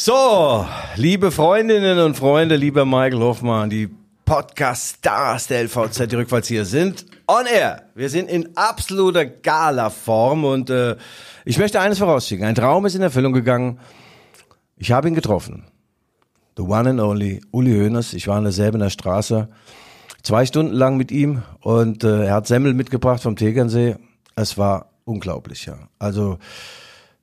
So, liebe Freundinnen und Freunde, lieber Michael Hoffmann, die Podcast-Stars der LVZ, die rückwärts hier sind on air. Wir sind in absoluter Gala-Form und äh, ich möchte eines vorausschicken. Ein Traum ist in Erfüllung gegangen. Ich habe ihn getroffen. The one and only Uli Hoeneß. Ich war an derselben der Straße. Zwei Stunden lang mit ihm und äh, er hat Semmel mitgebracht vom Tegernsee. Es war unglaublich, ja. Also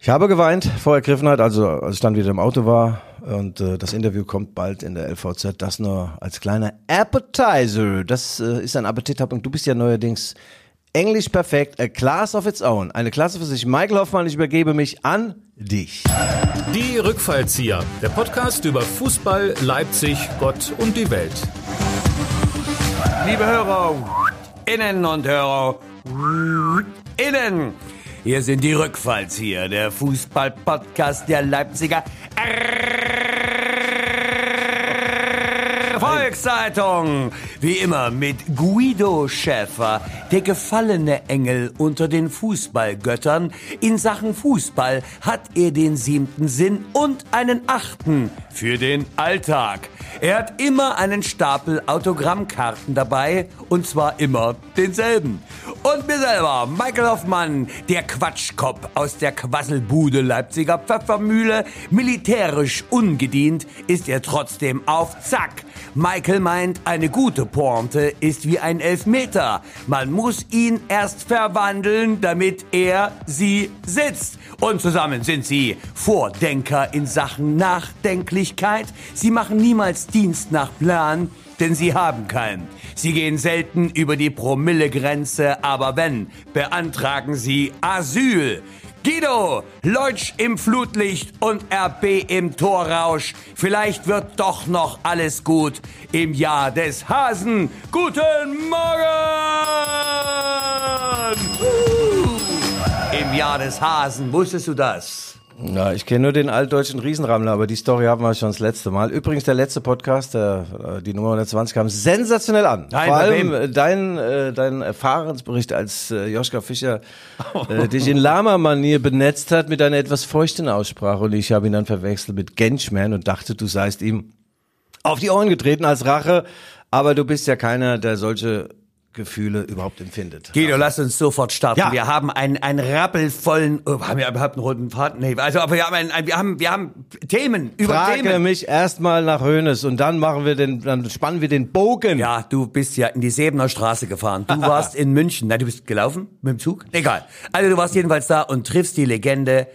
ich habe geweint vor Ergriffenheit, also als ich dann wieder im Auto war und äh, das Interview kommt bald in der LVZ. Das nur als kleiner Appetizer. Das äh, ist ein Appetithappung. Du bist ja neuerdings Englisch perfekt, a class of its own. Eine Klasse für sich. Michael Hoffmann, ich übergebe mich an dich. Die Rückfallzieher, der Podcast über Fußball, Leipzig, Gott und die Welt. Liebe Hörer, Innen und Hörer, Innen. Hier sind die Rückfallzieher, der Fußball-Podcast der Leipziger Volkszeitung. Wie immer mit Guido Schäfer, der gefallene Engel unter den Fußballgöttern. In Sachen Fußball hat er den siebten Sinn und einen achten für den Alltag. Er hat immer einen Stapel Autogrammkarten dabei und zwar immer denselben. Und mir selber, Michael Hoffmann, der Quatschkopf aus der Quasselbude Leipziger Pfeffermühle, militärisch ungedient, ist er trotzdem auf Zack. Michael meint, eine gute Pointe ist wie ein Elfmeter. Man muss ihn erst verwandeln, damit er sie sitzt. Und zusammen sind sie Vordenker in Sachen Nachdenklichkeit. Sie machen niemals Dienst nach Plan, denn sie haben keinen. Sie gehen selten über die Promillegrenze, aber wenn, beantragen sie Asyl. Guido, Leutsch im Flutlicht und RB im Torrausch. Vielleicht wird doch noch alles gut im Jahr des Hasen. Guten Morgen! Im Jahr des Hasen, wusstest du das? Ja, ich kenne nur den altdeutschen Riesenrammler, aber die Story haben wir schon das letzte Mal. Übrigens, der letzte Podcast, der, äh, die Nummer 120, kam sensationell an. Nein, Vor allem wem? äh, dein, äh, dein Erfahrensbericht, als äh, Joschka Fischer äh, dich in Lama-Manier benetzt hat mit einer etwas feuchten Aussprache. Und ich habe ihn dann verwechselt mit Genschman und dachte, du seist ihm auf die Ohren getreten als Rache. Aber du bist ja keiner, der solche Gefühle überhaupt empfindet. Guido, lass uns sofort starten. Ja. Wir haben einen, einen rappelvollen, oh, haben wir überhaupt einen roten Faden? Nee, also, aber wir haben, einen, ein, wir haben, wir haben Themen über Frage Themen. mich erstmal nach Hönes und dann machen wir den, dann spannen wir den Bogen. Ja, du bist ja in die Sebener Straße gefahren. Du warst in München. Nein, du bist gelaufen mit dem Zug? Egal. Also du warst jedenfalls da und triffst die Legende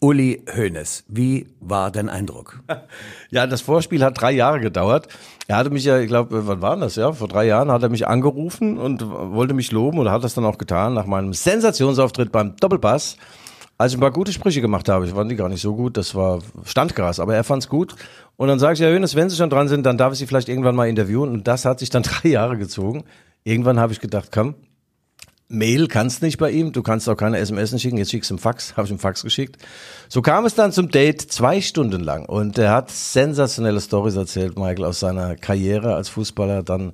Uli Hoeneß. Wie war dein Eindruck? Ja, das Vorspiel hat drei Jahre gedauert. Er hatte mich ja, ich glaube, wann war das? Ja, vor drei Jahren hat er mich angerufen und wollte mich loben oder hat das dann auch getan nach meinem Sensationsauftritt beim Doppelpass. Als ich ein paar gute Sprüche gemacht habe, ich fand die gar nicht so gut, das war Standgras, aber er fand's gut. Und dann sage ich, ja, Hönes, wenn Sie schon dran sind, dann darf ich Sie vielleicht irgendwann mal interviewen. Und das hat sich dann drei Jahre gezogen. Irgendwann habe ich gedacht, komm, Mail kannst nicht bei ihm, du kannst auch keine SMS schicken, jetzt schickst du im Fax, habe ich im Fax geschickt. So kam es dann zum Date zwei Stunden lang und er hat sensationelle Stories erzählt, Michael, aus seiner Karriere als Fußballer. Dann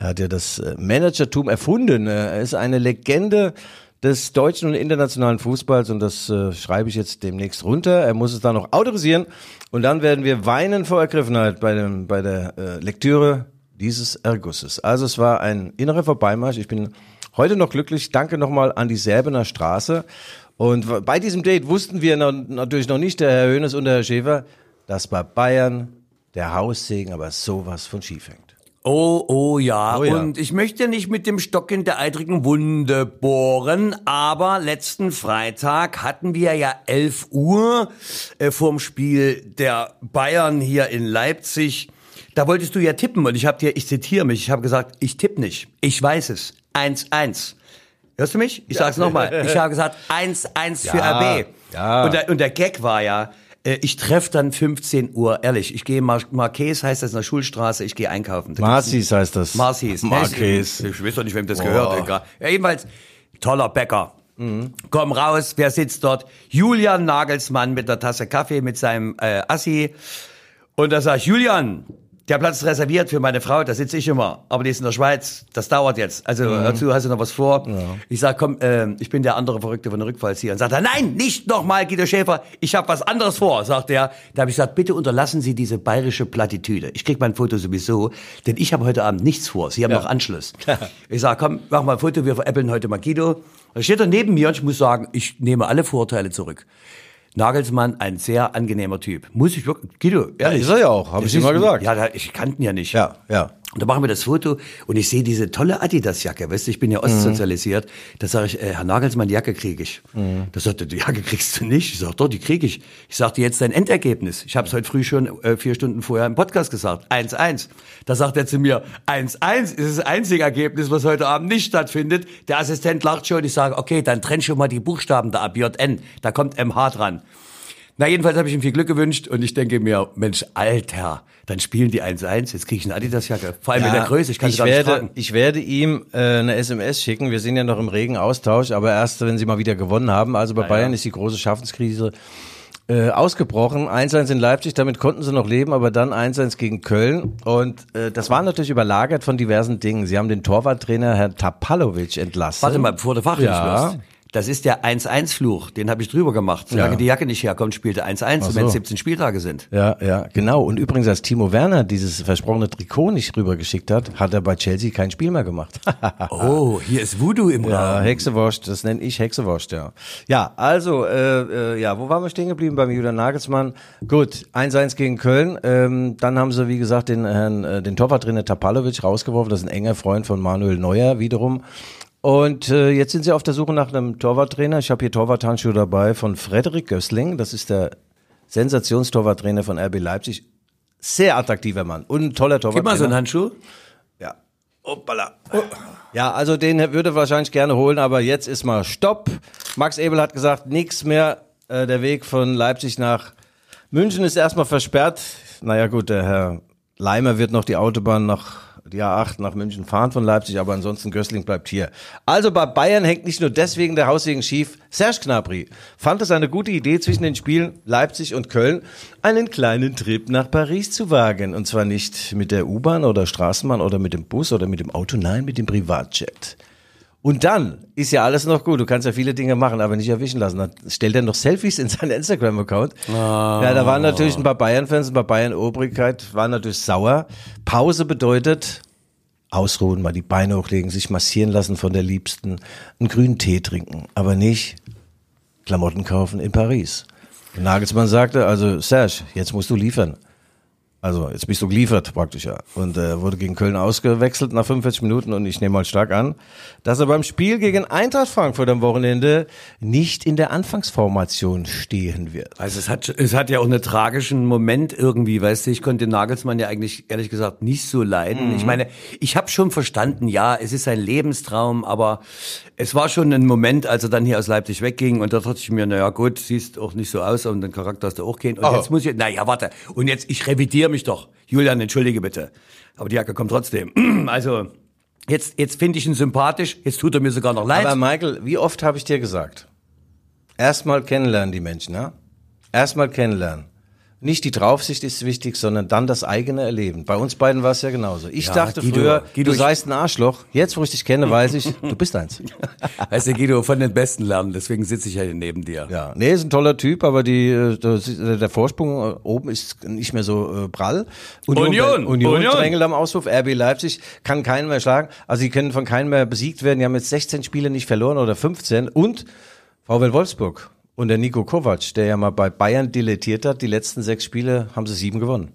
hat er das äh, Managertum erfunden. Er ist eine Legende des deutschen und internationalen Fußballs und das äh, schreibe ich jetzt demnächst runter. Er muss es dann noch autorisieren und dann werden wir weinen vor Ergriffenheit bei, dem, bei der äh, Lektüre dieses Ergusses. Also es war ein innerer Vorbeimarsch. Ich bin heute noch glücklich. Danke nochmal an die Serbener Straße. Und bei diesem Date wussten wir noch, natürlich noch nicht, der Herr Hönes und der Herr Schäfer, dass bei Bayern der Haussegen aber sowas von schief hängt. Oh, oh ja. Oh ja. Und ich möchte nicht mit dem Stock in der eitrigen Wunde bohren, aber letzten Freitag hatten wir ja 11 Uhr äh, vorm Spiel der Bayern hier in Leipzig. Da wolltest du ja tippen und ich habe dir, ich zitiere mich, ich habe gesagt, ich tippe nicht. Ich weiß es. 1-1. Hörst du mich? Ich sag's nochmal. Ich habe gesagt 1-1 für Ja, RB. ja. Und der, und der Gag war ja, äh, ich treffe dann 15 Uhr, ehrlich, ich gehe Mar Marquez, heißt das in der Schulstraße, ich gehe einkaufen. Marcis heißt das. Marcis. Marquez. Ich weiß doch nicht, wem das Boah. gehört. Egal. Ja, jedenfalls, toller Bäcker. Komm raus, wer sitzt dort? Julian Nagelsmann mit der Tasse Kaffee, mit seinem äh, Assi. Und da sag ich, Julian, der Platz ist reserviert für meine Frau, da sitze ich immer. Aber die ist in der Schweiz, das dauert jetzt. Also Mhm. dazu hast du noch was vor. Ich sag, komm, äh, ich bin der andere Verrückte von der Rückfallzieher. Und sagt er, nein, nicht nochmal, Guido Schäfer, ich habe was anderes vor, sagt er. Da habe ich gesagt, bitte unterlassen Sie diese bayerische Plattitüde. Ich krieg mein Foto sowieso, denn ich habe heute Abend nichts vor. Sie haben noch Anschluss. ich sag, komm, mach mal ein Foto, wir veräppeln heute mal Guido. Da steht er neben mir und ich muss sagen, ich nehme alle Vorurteile zurück. Nagelsmann, ein sehr angenehmer Typ. Muss ich wirklich, Guido, ehrlich. ist er ja auch, hab Das ich immer gesagt. Ja, da, ich kannte ihn ja nicht. Ja, ja. Und da machen wir das Foto und ich sehe diese tolle Adidas-Jacke, weißt du, ich bin ja ostsozialisiert. Da sage ich, äh, Herr Nagelsmann, die Jacke kriege ich. Da sagt er, die Jacke kriegst du nicht. Ich sage, doch, die kriege ich. Ich sagte jetzt dein Endergebnis. Ich habe es heute früh schon äh, vier Stunden vorher im Podcast gesagt. 1-1. Da sagt er zu mir, 1-1 ist das einzige Ergebnis, was heute Abend nicht stattfindet. Der Assistent lacht schon. Ich sage, okay, dann trenn schon mal die Buchstaben da ab, JN. Da kommt MH dran. Na, jedenfalls habe ich ihm viel Glück gewünscht und ich denke mir, Mensch, Alter, dann spielen die 1-1, jetzt kriege ich eine Adidas-Jacke. Vor allem in der Größe, ich kann ich gar nicht werde, tragen. Ich werde ihm äh, eine SMS schicken. Wir sind ja noch im regen Austausch, aber erst, wenn sie mal wieder gewonnen haben. Also bei Bayern ist die große Schaffenskrise äh, ausgebrochen. 1-1 in Leipzig, damit konnten sie noch leben, aber dann 1-1 gegen Köln. Und äh, das war natürlich überlagert von diversen Dingen. Sie haben den Torwarttrainer Herrn Tapalovic entlassen. Warte mal, bevor du fachlich Ja. wirst. Das ist der 1-1-Fluch, den habe ich drüber gemacht. Solange Ja. die Jacke nicht herkommt, spielte 1-1, so. wenn es 17 Spieltage sind. Ja, ja, genau. Und übrigens, als Timo Werner dieses versprochene Trikot nicht rübergeschickt hat, hat er bei Chelsea kein Spiel mehr gemacht. Oh, hier ist Voodoo im Ja, Raum. Hexewurst, das nenne ich Hexewurst, ja. Ja, also, äh, äh, ja, wo waren wir stehen geblieben beim Julian Nagelsmann? Gut, 1-1 gegen Köln. Ähm, dann haben sie, wie gesagt, den Herrn, äh, den Torwarttrainer Tapalovic rausgeworfen. Das ist ein enger Freund von Manuel Neuer wiederum. Und äh, jetzt sind sie auf der Suche nach einem Torwarttrainer. Ich habe hier Torwarthandschuhe dabei von Frederik Gößling. Das ist der Sensationstorwarttrainer von RB Leipzig. Sehr attraktiver Mann und ein toller Gib Torwarttrainer. mal so einen Handschuh. Ja. Hoppala. Ja, also den würde er wahrscheinlich gerne holen, aber jetzt ist mal Stopp. Max Ebel hat gesagt, nichts mehr. Äh, der Weg von Leipzig nach München ist erstmal versperrt. Naja gut, der Herr Leimer wird noch die Autobahn nach die A8 nach München fahren von Leipzig, aber ansonsten Gößling bleibt hier. Also bei Bayern hängt nicht nur deswegen der Haussegen schief. Serge Gnabry fand es eine gute Idee, zwischen den Spielen Leipzig und Köln einen kleinen Trip nach Paris zu wagen. Und zwar nicht mit der U-Bahn oder Straßenbahn oder mit dem Bus oder mit dem Auto, nein, mit dem Privatjet. Und dann ist ja alles noch gut. Du kannst ja viele Dinge machen, aber nicht erwischen lassen. Dann stellt er noch Selfies in seinen Instagram-Account. Ja, da waren natürlich ein paar Bayern-Fans, ein paar Bayern-Obrigkeit, waren natürlich sauer. Pause bedeutet ausruhen, mal die Beine hochlegen, sich massieren lassen von der Liebsten, einen grünen Tee trinken, aber nicht Klamotten kaufen in Paris. Nagelsmann sagte, also Serge, jetzt musst du liefern. Also jetzt bist du geliefert praktisch ja. Und äh, wurde gegen Köln ausgewechselt nach 45 Minuten und ich nehme mal stark an, dass er beim Spiel gegen Eintracht Frankfurt am Wochenende nicht in der Anfangsformation stehen wird. Also es hat, es hat ja auch einen tragischen Moment irgendwie, weißt du, ich konnte Nagelsmann ja eigentlich ehrlich gesagt nicht so leiden. Ich meine, ich habe schon verstanden, ja, es ist ein Lebenstraum, aber es war schon ein Moment, als er dann hier aus Leipzig wegging und da dachte ich mir, naja gut, siehst auch nicht so aus und den Charakter hast du auch gehen. Und Oh. jetzt muss ich, naja, warte, und jetzt, ich revidiere mich doch. Julian, entschuldige bitte. Aber die Jacke kommt trotzdem. Also, jetzt, jetzt finde ich ihn sympathisch, jetzt tut er mir sogar noch leid. Aber Michael, wie oft habe ich dir gesagt? Erstmal kennenlernen die Menschen, ja? Erstmal kennenlernen. Nicht die Draufsicht ist wichtig, sondern dann das eigene Erleben. Bei uns beiden war es ja genauso. Ich Ja, dachte Guido, früher, Guido, du seist ein Arschloch. Jetzt, wo ich dich kenne, weiß ich, du bist eins. Weißt du, Guido, von den Besten lernen, deswegen sitze ich ja hier neben dir. Ja, nee, ist ein toller Typ, aber die, äh, ist- der Vorsprung äh, oben ist nicht mehr so äh, prall. Union, Union, Union. drängelt am Auswurf. RB Leipzig kann keinen mehr schlagen. Also sie können von keinem mehr besiegt werden. Die haben jetzt 16 Spiele nicht verloren oder 15. Und VW Wolfsburg und der Nico Kovac, der ja mal bei Bayern dilettiert hat, die letzten sechs Spiele haben sie sieben gewonnen.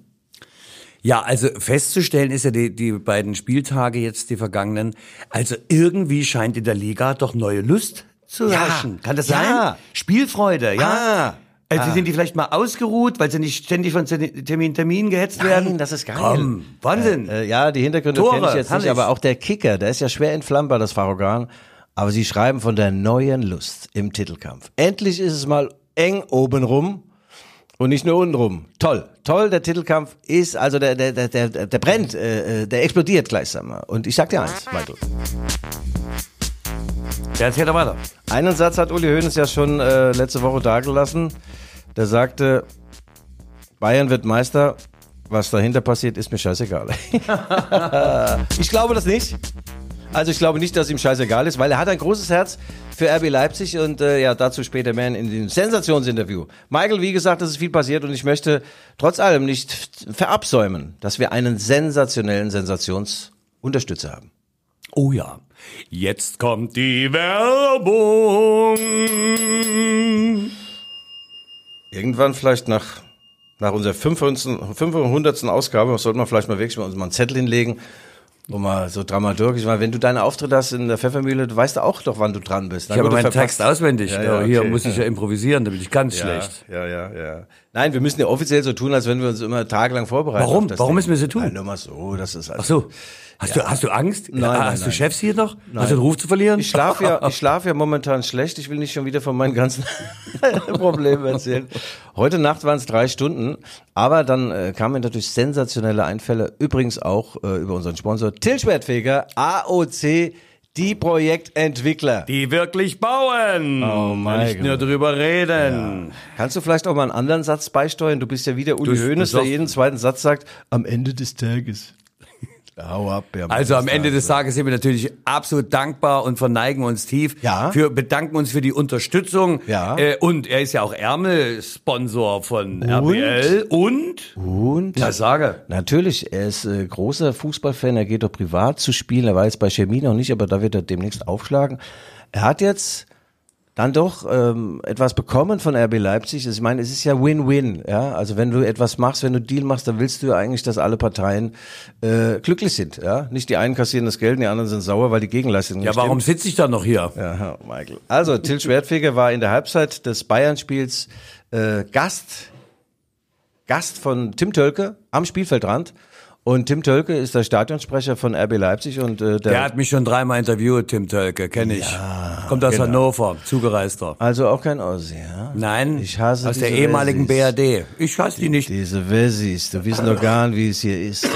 Ja, also festzustellen ist ja die, die beiden Spieltage jetzt, die vergangenen. Also irgendwie scheint in der Liga doch neue Lust zu Ja, herrschen. Kann das ja. sein? Spielfreude, ja. Ah, Also sind die vielleicht mal ausgeruht, weil sie nicht ständig von Termin Termin gehetzt werden? das ist geil. Komm, Wahnsinn. Äh, ja, die Hintergründe kenne ich jetzt herrlich. nicht, aber auch der Kicker, der ist ja schwer entflammbar, das Fahrorgan. Aber sie schreiben von der neuen Lust im Titelkampf. Endlich ist es mal eng obenrum und nicht nur untenrum. Toll, toll, der Titelkampf ist, also der, der, der, der, der brennt, äh, äh, der explodiert gleichsam. Und ich sag dir eins, Michael. Ja, erzähl doch weiter. Einen Satz hat Uli Hoeneß ja schon äh, letzte Woche dagelassen. Der sagte, Bayern wird Meister, was dahinter passiert, ist mir scheißegal. ich glaube das nicht. Also ich glaube nicht, dass ihm scheißegal ist, weil er hat ein großes Herz für RB Leipzig und äh, ja, dazu später mehr in dem Sensationsinterview. Michael, wie gesagt, es ist viel passiert und ich möchte trotz allem nicht verabsäumen, dass wir einen sensationellen Sensationsunterstützer haben. Oh ja. Jetzt kommt die Werbung. Irgendwann vielleicht nach, nach unserer 500. 500. Ausgabe sollten wir vielleicht mal wirklich mal uns mal einen Zettel hinlegen und mal so dramaturgisch, weil wenn du deine Auftritte hast in der Pfeffermühle, du weißt auch doch, wann du dran bist. Ich habe meinen Text auswendig. Ja, ja, Hier okay. muss ich ja improvisieren, da bin ich ganz schlecht. Ja, ja, ja. Nein, wir müssen ja offiziell so tun, als wenn wir uns immer tagelang vorbereiten. Warum? Warum Ding. müssen wir so tun? Nein, nur mal so, das ist also Ach so. Hast, du, hast du Angst? Nein, nein, hast nein. du Chefs hier noch? Hast du den Ruf zu verlieren? Ich schlafe ja, ich schlafe ja momentan schlecht. Ich will nicht schon wieder von meinen ganzen Problemen erzählen. Heute Nacht waren es drei Stunden, aber dann äh, kamen natürlich sensationelle Einfälle. Übrigens auch äh, über unseren Sponsor Till Schwertfeger, AOC, die Projektentwickler. Die wirklich bauen. Oh mein Nicht Gott. nur drüber reden. Kannst du vielleicht auch mal einen anderen Satz beisteuern? Du bist ja wieder Uli Hoeneß, der jeden zweiten Satz sagt, am Ende des Tages. Hau ab, ja, Also am Ende des Tages sind wir natürlich absolut dankbar und verneigen uns tief. Ja. Für, bedanken uns für die Unterstützung. Ja. Äh, und er ist ja auch Ärmelsponsor von RBL. Und? Und? Ja, sage. Natürlich, er ist äh, großer Fußballfan, er geht doch privat zu spielen, er war jetzt bei Chemie noch nicht, aber da wird er demnächst aufschlagen. Er hat jetzt dann doch ähm, etwas bekommen von RB Leipzig. Also Ich meine, es ist ja Win-Win. Ja? Also wenn du etwas machst, wenn du Deal machst, dann willst du ja eigentlich, dass alle Parteien äh, glücklich sind. Ja? Nicht die einen kassieren das Geld, und die anderen sind sauer, weil die Gegenleistung Ja, nicht warum stimmt. sitze ich dann noch hier? Ja, Michael. Also, Till Schwertfeger war in der Halbzeit des Bayern-Spiels äh, Gast, Gast von Tim Tölke am Spielfeldrand. Und Tim Tölke ist der Stadionsprecher von RB Leipzig und äh, der, Der hat mich schon dreimal interviewt, Tim Tölke, kenne ich. Kommt aus genau. Hannover, zugereister. also auch kein Ossi, ja? Nein, Ich hasse aus der ehemaligen. BRD. Ich hasse die nicht. Diese Wessis, du wissen doch gar nicht, wie es hier ist.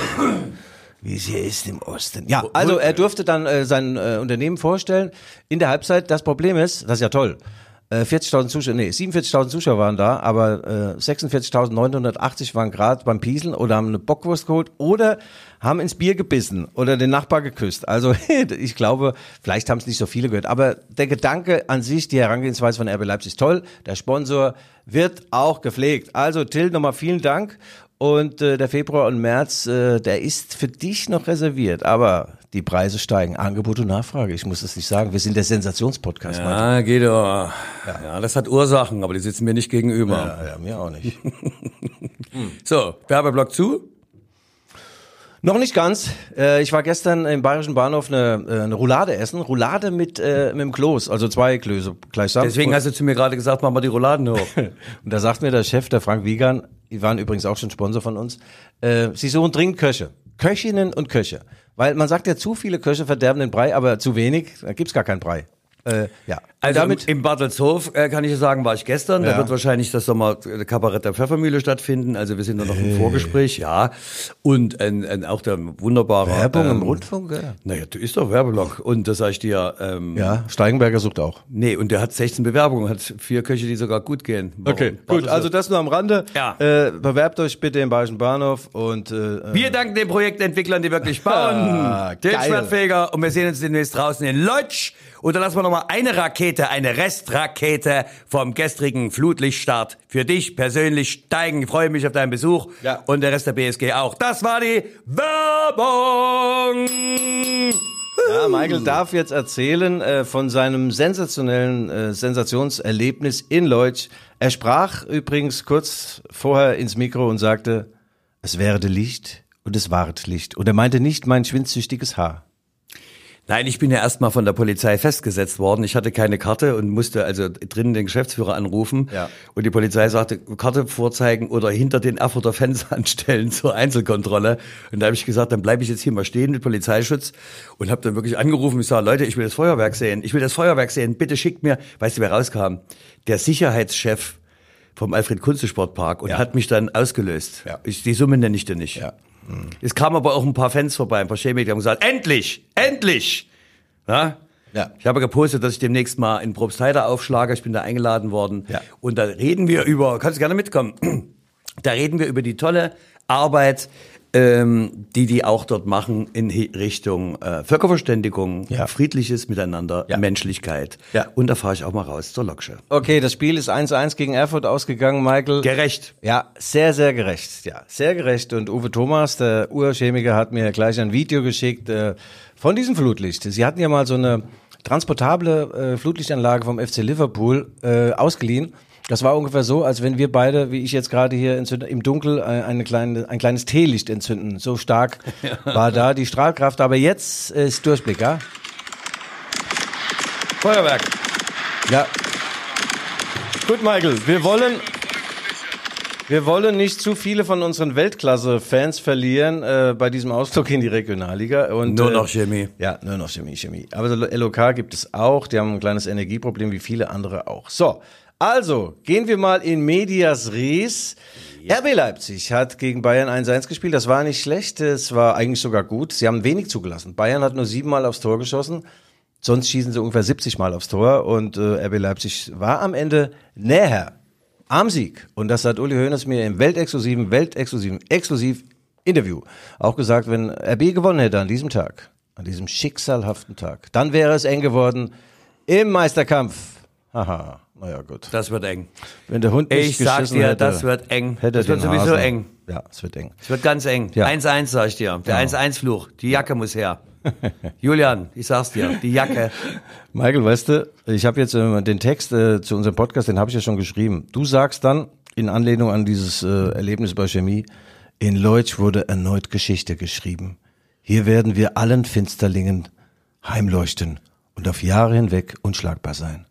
Wie es hier ist im Osten. Ja, also er durfte dann äh, sein äh, Unternehmen vorstellen in der Halbzeit. Das Problem ist, das ist ja toll. Äh, 40.000 Zuschauer, nee, 47.000 Zuschauer waren da, aber äh, 46.980 waren gerade beim Pieseln oder haben eine Bockwurst geholt oder haben ins Bier gebissen oder den Nachbar geküsst. Also ich glaube, vielleicht haben es nicht so viele gehört, aber der Gedanke an sich, die Herangehensweise von RB Leipzig ist toll. Der Sponsor wird auch gepflegt. Also Till, nochmal vielen Dank. Und äh, der Februar und März, äh, der ist für dich noch reserviert. Aber die Preise steigen. Angebot und Nachfrage. Ich muss es nicht sagen. Wir sind der Sensationspodcast. Ja. Ja, geht doch. Ja. das hat Ursachen, aber die sitzen mir nicht gegenüber. Ja, ja, mir auch nicht. So, Werbeblock zu. Noch nicht ganz. Äh, ich war gestern im Bayerischen Bahnhof eine, äh, eine Roulade essen. Roulade mit, äh, mit dem Kloß. Also zwei Klöße gleichsam. Deswegen hast du zu mir gerade gesagt, mach mal die Rouladen hoch. Und da sagt mir der Chef, der Frank Wiegand, die waren übrigens auch schon Sponsor von uns, äh, sie suchen dringend Köche. Köchinnen und Köche. Weil man sagt ja, zu viele Köche verderben den Brei, aber zu wenig, da gibt's gar keinen Brei. Äh, ja. Also damit, im, im Bartelshof äh, kann ich sagen, war ich gestern. Da Ja. wird wahrscheinlich das Sommer äh, Kabarett der Pfeffermühle stattfinden. Also wir sind da noch im Vorgespräch, ja. Und ein, ein, auch der wunderbare Werbung im ähm, Rundfunk, ja. Naja, du ist doch Werbeblock. Und das sag ich dir, ähm, Ja, Steigenberger sucht auch. nee, und der hat 16 Bewerbungen, hat vier Köche, die sogar gut gehen. Warum? gut, also das nur am Rande. Ja. Äh, bewerbt euch bitte im Bayerischen Bahnhof und äh, Wir danken den Projektentwicklern, die wirklich bauen. Ah, den. Schwertfeger und wir sehen uns demnächst draußen in Lodge. Und dann lassen wir nochmal eine Rakete, eine Restrakete vom gestrigen Flutlichtstart für dich persönlich steigen. Ich freue mich auf deinen Besuch Ja. und der Rest der BSG auch. Das war die Werbung. Ja, Michael darf jetzt erzählen äh, von seinem sensationellen äh, Sensationserlebnis in Leutsch. Er sprach übrigens kurz vorher ins Mikro und sagte, es werde Licht und es ward Licht. Und er meinte nicht mein schwindsüchtiges Haar. Nein, ich bin ja erstmal von der Polizei festgesetzt worden. Ich hatte keine Karte und musste also drinnen den Geschäftsführer anrufen. Ja. Und die Polizei sagte, Karte vorzeigen oder hinter den Erfurter Fenster anstellen zur Einzelkontrolle. Und da habe ich gesagt, dann bleibe ich jetzt hier mal stehen mit Polizeischutz und habe dann wirklich angerufen. Ich sage, Leute, ich will das Feuerwerk sehen. Ich will das Feuerwerk sehen. Bitte schickt mir, weißt du, wer rauskam? Der Sicherheitschef vom Alfred Kunze Sportpark und Ja. hat mich dann ausgelöst. Ja. Ich, die Summe nenne ich dir nicht. Ja. Es kamen aber auch ein paar Fans vorbei, ein paar Chemiker, die haben gesagt, endlich, endlich. Ja? Ja. Ich habe gepostet, dass ich demnächst mal in Probstheide aufschlage. Ich bin da eingeladen worden. Ja. Und da reden wir über, kannst gerne mitkommen, da reden wir über die tolle Arbeit, ähm, die die auch dort machen in Richtung äh, Völkerverständigung, Ja. friedliches Miteinander, Ja. Menschlichkeit. Ja. Und da fahre ich auch mal raus zur Loksche. Okay, das Spiel ist 1-1 gegen Erfurt ausgegangen, Michael. Gerecht. Ja, sehr, sehr gerecht. Ja, sehr gerecht. Und Uwe Thomas, der Urchemiker, hat mir gleich ein Video geschickt äh, von diesem Flutlicht. Sie hatten ja mal so eine transportable äh, Flutlichtanlage vom FC Liverpool äh, ausgeliehen. Das war ungefähr so, als wenn wir beide, wie ich jetzt gerade hier entzünde, im Dunkel äh, eine kleine, ein kleines Teelicht entzünden. So stark war da die Strahlkraft. Aber jetzt ist Durchblick, ja? Feuerwerk. Ja. Gut, Michael, wir wollen, wir wollen nicht zu viele von unseren Weltklasse-Fans verlieren äh, bei diesem Ausflug in die Regionalliga. Und, Nur äh, noch Chemie. Ja, nur noch Chemie, Chemie. Aber LOK gibt es auch. Die haben ein kleines Energieproblem, wie viele andere auch. So, also gehen wir mal in Medias Res. RB Leipzig hat gegen Bayern 1-1 gespielt. Das war nicht schlecht. Es war eigentlich sogar gut. Sie haben wenig zugelassen. Bayern hat nur siebenmal aufs Tor geschossen. Sonst schießen sie ungefähr 70 Mal aufs Tor. Und äh, RB Leipzig war am Ende näher am Sieg. Und das hat Uli Hoeneß mir im weltexklusiven, weltexklusiven, exklusiv Interview auch gesagt, wenn RB gewonnen hätte an diesem Tag, an diesem schicksalhaften Tag, dann wäre es eng geworden im Meisterkampf. Haha, naja gut. Das wird eng. Wenn der Hund nicht Ich sag dir, hätte, das wird eng. Hätte Das wird sowieso Hasen. eng. Ja, es wird eng. Es wird ganz eng. Ja. 1-1, sag ich dir. Der 1-1-Fluch. Die Jacke muss her. Julian, ich sag's dir. Die Jacke. Michael, weißt du, ich habe jetzt äh, den Text äh, zu unserem Podcast, den habe ich ja schon geschrieben. Du sagst dann, in Anlehnung an dieses äh, Erlebnis bei Chemie, in Leutsch wurde erneut Geschichte geschrieben. Hier werden wir allen Finsterlingen heimleuchten und auf Jahre hinweg unschlagbar sein.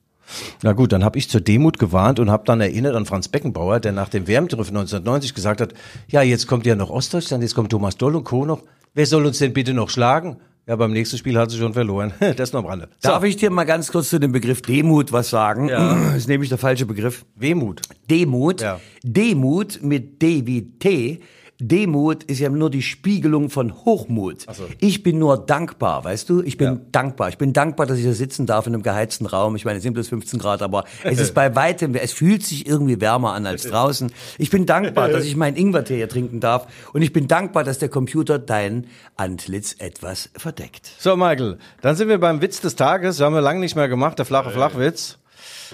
Na gut, dann habe ich zur Demut gewarnt und habe dann erinnert an Franz Beckenbauer, der nach dem WM-Triff 1990 gesagt hat, ja, jetzt kommt ja noch Ostdeutschland, jetzt kommt Thomas Doll und Co. noch. Wer soll uns denn bitte noch schlagen? Ja, beim nächsten Spiel hat sie schon verloren. das noch am Rande. So, Darf ich dir mal ganz kurz zu dem Begriff Demut was sagen? Ja. Das ist nämlich der falsche Begriff. Wehmut. Demut. Ja. Demut mit D wie T. Demut ist ja nur die Spiegelung von Hochmut. so. Ich bin nur dankbar, weißt du? Ich bin dankbar. Ich bin dankbar, dass ich hier sitzen darf in einem geheizten Raum. Ich meine, es sind bloß 15 Grad, aber es ist bei weitem, es fühlt sich irgendwie wärmer an als draußen. Ich bin dankbar, dass ich meinen Ingwertee hier trinken darf. Und ich bin dankbar, dass der Computer dein Antlitz etwas verdeckt. So, Michael, dann sind wir beim Witz des Tages. Haben wir lange nicht mehr gemacht, der flache Flachwitz.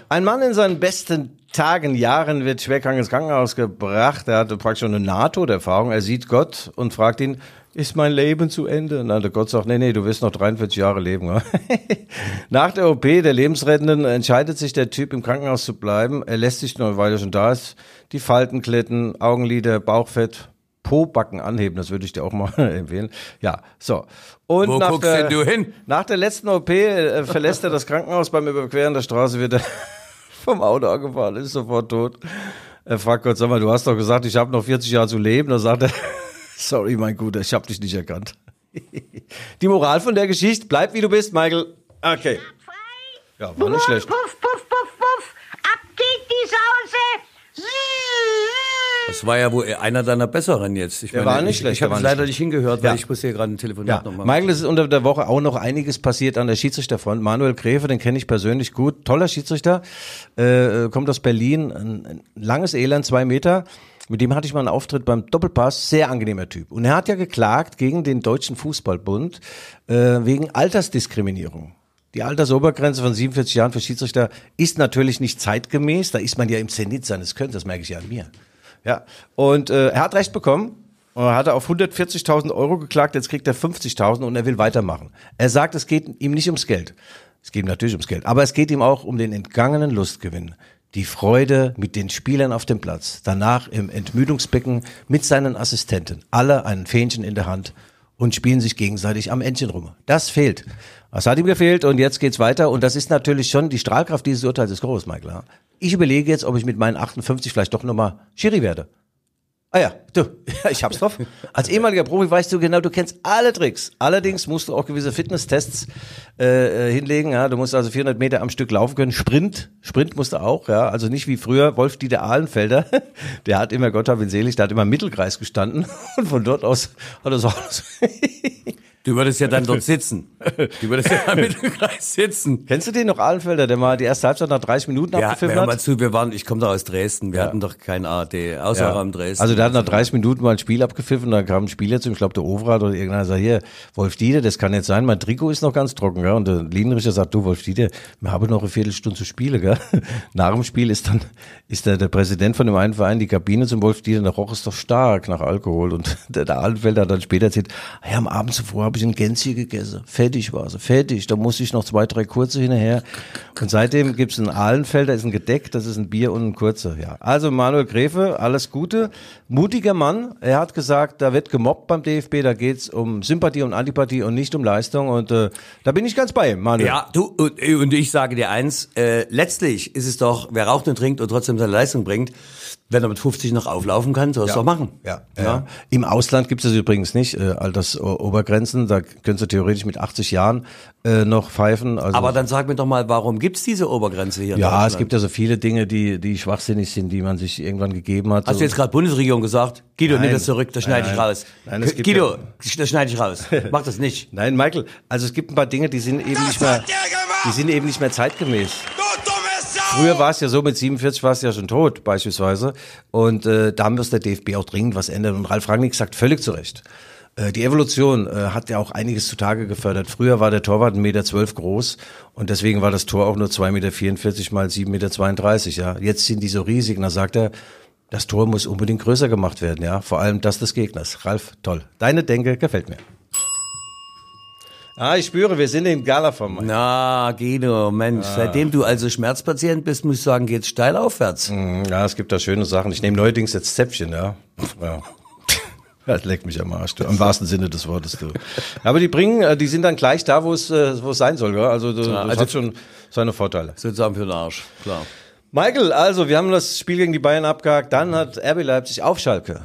Ein Mann in seinen besten Tagen, Jahren wird schwerkrank ins Krankenhaus gebracht. Er hatte praktisch eine NATO-Erfahrung. Er sieht Gott und fragt ihn, ist mein Leben zu Ende? Und dann der Gott sagt, nee, nee, du wirst noch 43 Jahre leben. Nach der OP der Lebensrettenden entscheidet sich der Typ im Krankenhaus zu bleiben. Er lässt sich noch, weil er schon da ist, die Falten kletten, Augenlider, Bauchfett, Po-Backen anheben. Das würde ich dir auch mal empfehlen. Ja, so. Und Wo nach guckst der, denn du hin? Nach der letzten OP äh, verlässt er das Krankenhaus. Beim Überqueren der Straße wird er vom Auto angefahren, ist sofort tot. Er fragt Gott, sag mal, du hast doch gesagt, ich habe noch 40 Jahre zu leben. Da sagt er, sorry, mein Guter, ich habe dich nicht erkannt. Die Moral von der Geschichte, bleib wie du bist, Michael. Okay. Ja, war nicht schlecht. Puff, puff, puff, puff. Ab geht die Sause. Das war ja wohl einer deiner besseren jetzt. Ich Der war nicht ich, schlecht, Ich habe leider nicht hingehört, weil Ja. ich muss hier gerade ein Telefonat Ja, noch machen. Michael, es ist unter der Woche auch noch einiges passiert an der Schiedsrichterfront. Manuel Gräfe, den kenne ich persönlich gut. Toller Schiedsrichter, äh, kommt aus Berlin, ein, ein langes Elend, zwei Meter. Mit dem hatte ich mal einen Auftritt beim Doppelpass, sehr angenehmer Typ. Und er hat ja geklagt gegen den Deutschen Fußballbund äh, wegen Altersdiskriminierung. Die Altersobergrenze von 47 Jahren für Schiedsrichter ist natürlich nicht zeitgemäß. Da ist man ja im Zenit seines Könnens, das merke ich ja an mir. Ja, und äh, er hat recht bekommen. Er hat auf 140.000 Euro geklagt, jetzt kriegt er 50.000 und er will weitermachen. Er sagt, es geht ihm nicht ums Geld. Es geht ihm natürlich ums Geld, aber es geht ihm auch um den entgangenen Lustgewinn. Die Freude mit den Spielern auf dem Platz, danach im Entmüdungsbecken mit seinen Assistenten, alle ein Fähnchen in der Hand und spielen sich gegenseitig am Entchen rum. Das fehlt. Das hat ihm gefehlt und jetzt geht's weiter und das ist natürlich schon, die Strahlkraft dieses Urteils ist groß, Michael. Ich überlege jetzt, ob ich mit meinen 58 vielleicht doch nochmal Schiri werde. Ah ja, du, ja, ich hab's drauf. Als ehemaliger Profi weißt du genau, du kennst alle Tricks. Allerdings musst du auch gewisse Fitnesstests äh, äh, hinlegen. Ja, du musst also 400 Meter am Stück laufen können. Sprint, Sprint musst du auch. Ja, also nicht wie früher Wolf Dieter Ahlenfelder. Der hat immer Gott hab ihn selig, der hat immer im Mittelkreis gestanden und von dort aus hat er so Du würdest ja dann dort sitzen. Du würdest ja dann mit dem Kreis sitzen. Kennst du den noch, Ahlenfelder, der mal die erste Halbzeit nach 30 Minuten Ja, hör hat? mal zu, wir waren, ich komme doch aus Dresden, wir hatten doch kein ARD, außer Ja. Raum Dresden. Also der hat nach 30 Minuten mal ein Spiel abgepfiffen, da kam ein Spieler zu ihm, ich glaube der Overath oder irgendeiner, sagt, hier, Wolf Dieter, das kann jetzt sein, mein Trikot ist noch ganz trocken, gell? Und der Linienrichter sagt, du Wolf Dieter, wir haben noch eine Viertelstunde zu spielen, gell? Nach dem Spiel ist dann, ist der, der Präsident von dem einen Verein in die Kabine zum Wolf Dieter, der roch es doch stark nach Alkohol und der, der Altenfelder hat dann später erzählt, ja, am Abend zuvor habe ich ein Gänschen gegessen, fertig war sie, fertig, da musste ich noch zwei, drei kurze hinterher. Und seitdem gibt's einen Ahlenfelder, ist ein Gedeck, das ist ein Bier und ein kurzer, ja. Also Manuel Gräfe, alles Gute, mutiger Mann, er hat gesagt, da wird gemobbt beim DFB, da geht's um Sympathie und Antipathie und nicht um Leistung. Und äh, da bin ich ganz bei ihm, Manuel. Ja, du, und, und ich sage dir eins, äh, letztlich ist es doch, wer raucht und trinkt und trotzdem seine Leistung bringt, wenn er mit 50 noch auflaufen kann, soll er es doch machen. Ja, ja. Im Ausland gibt es das übrigens nicht, äh, Altersobergrenzen. Da können sie theoretisch mit 80 Jahren äh, noch pfeifen. Also, Aber dann sag mir doch mal, warum gibt's diese Obergrenze hier ja, es gibt ja so viele Dinge, die, die schwachsinnig sind, die man sich irgendwann gegeben hat. Hast so. du jetzt gerade Bundesregierung gesagt? Guido, Nein. nimm das zurück, das schneide ich Nein, raus. nein, es gibt Guido, ja- das schneide ich raus. Mach das nicht. Nein, Michael, also es gibt ein paar Dinge, die sind eben nicht mehr, die sind eben nicht mehr zeitgemäß. Früher war es ja so, mit 47 war es ja schon tot, beispielsweise. Und äh, da muss der DFB auch dringend was ändern. Und Ralf Rangnick sagt völlig zu Recht. Äh, die Evolution äh, hat ja auch einiges zutage gefördert. Früher war der Torwart 1,12 Meter groß und deswegen war das Tor auch nur 2,44 Meter mal 7,32 Meter. Ja. Jetzt sind die so riesig. Und da sagt er, das Tor muss unbedingt größer gemacht werden. Ja, Vor allem das des Gegners. Ralf, toll. Deine Denke gefällt mir. Ah, ich spüre, wir sind in Gala-Format. Na, Guido, Mensch, seitdem du also Schmerzpatient bist, muss ich sagen, geht's steil aufwärts. Ja, es gibt da schöne Sachen. Ich nehme neuerdings jetzt Zäpfchen, ja. ja. Das leckt mich am Arsch, du. Im wahrsten Sinne des Wortes, du. Aber die bringen, äh, die sind dann gleich da, wo es, äh, wo es sein soll, gell? Also, das also- hat schon seine Vorteile. Sozusagen für den Arsch, klar. Michael, also, wir haben das Spiel gegen die Bayern abgehakt. Dann hat RB Leipzig auf Schalke.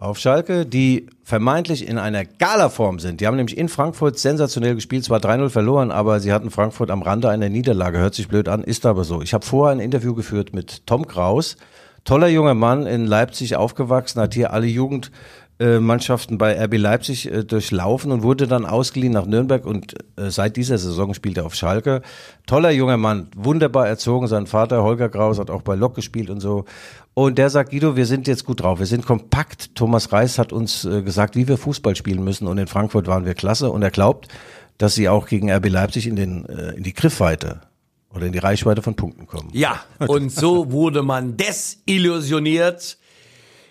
Auf Schalke, die vermeintlich in einer Gala-Form sind. Die haben nämlich in Frankfurt sensationell gespielt, zwar 3-0 verloren, aber sie hatten Frankfurt am Rande einer Niederlage. Hört sich blöd an, ist aber so. Ich habe vorher ein Interview geführt mit Tom Kraus. Toller junger Mann in Leipzig aufgewachsen, hat hier alle Jugendmannschaften bei RB Leipzig äh, durchlaufen und wurde dann ausgeliehen nach Nürnberg und äh, seit dieser Saison spielt er auf Schalke. Toller junger Mann, wunderbar erzogen. Sein Vater Holger Kraus hat auch bei Lok gespielt und so. Und der sagt, Guido, wir sind jetzt gut drauf, wir sind kompakt. Thomas Reis hat uns äh, gesagt, wie wir Fußball spielen müssen und in Frankfurt waren wir klasse und er glaubt, dass sie auch gegen RB Leipzig in, den, äh, in die Griffweite oder in die Reichweite von Punkten kommen. Ja, und so wurde man desillusioniert.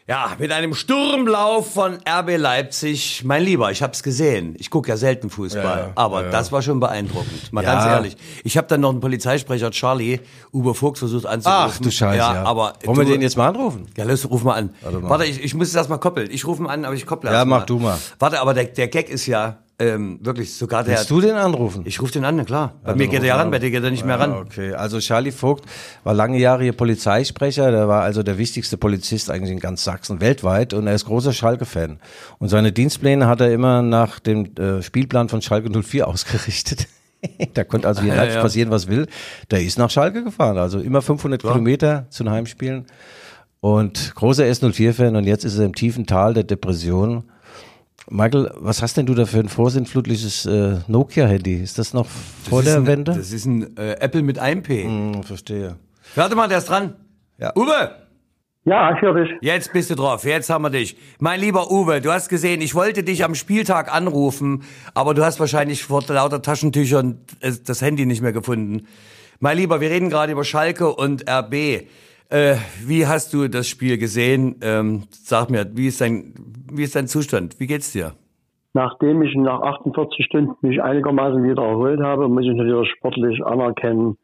Ja, mit einem Sturmlauf von RB Leipzig. Mein Lieber, ich hab's gesehen. Ich gucke ja selten Fußball, Ja, ja, aber ja, das war schon beeindruckend. Mal ganz ehrlich. Ich habe dann noch einen Polizeisprecher Charlie Uwe Fuchs versucht anzurufen. Ach du Scheiße, ja. aber Wollen wir du- den jetzt mal anrufen? Ja, los, ruf mal an. Warte mal. Warte, ich, ich muss es erst mal koppeln. Ich rufe ihn an, aber ich kopple Ja, erst mach du mal. Warte, aber der, der Gag ist ja ähm, wirklich sogar der. Willst du den anrufen? Ich rufe den an, klar. Bei Ja, mir geht er ja ran, an. bei dir geht er nicht mehr Ja, ran. Okay, also Charlie Vogt war lange Jahre hier Polizeisprecher, der war also der wichtigste Polizist eigentlich in ganz Sachsen weltweit und er ist großer Schalke-Fan. Und seine Dienstpläne hat er immer nach dem äh, Spielplan von Schalke 04 ausgerichtet. da konnte also hier Ja, Leipzig ja. passieren, was will. Der ist nach Schalke gefahren, also immer 500 Kilometer zu den Heimspielen. Und großer S04-Fan und jetzt ist er im tiefen Tal der Depression. Michael, was hast denn du da für ein vorsintflutliches äh, Nokia-Handy? Ist das noch vor Das der ein, Wende? Das ist ein äh, Apple mit einem P. Hm, verstehe. Warte mal, der ist dran. Ja. Uwe! Ja, ich höre dich. Jetzt bist du drauf, jetzt haben wir dich. Mein lieber Uwe, du hast gesehen, ich wollte dich am Spieltag anrufen, aber du hast wahrscheinlich vor lauter Taschentüchern es- das Handy nicht mehr gefunden. Mein Lieber, wir reden gerade über Schalke und RB. Äh, wie hast du das Spiel gesehen? Ähm, sag mir, wie ist dein, wie ist dein Zustand? Wie geht's dir? Nachdem ich nach 48 Stunden mich einigermaßen wieder erholt habe, muss ich natürlich sportlich anerkennen,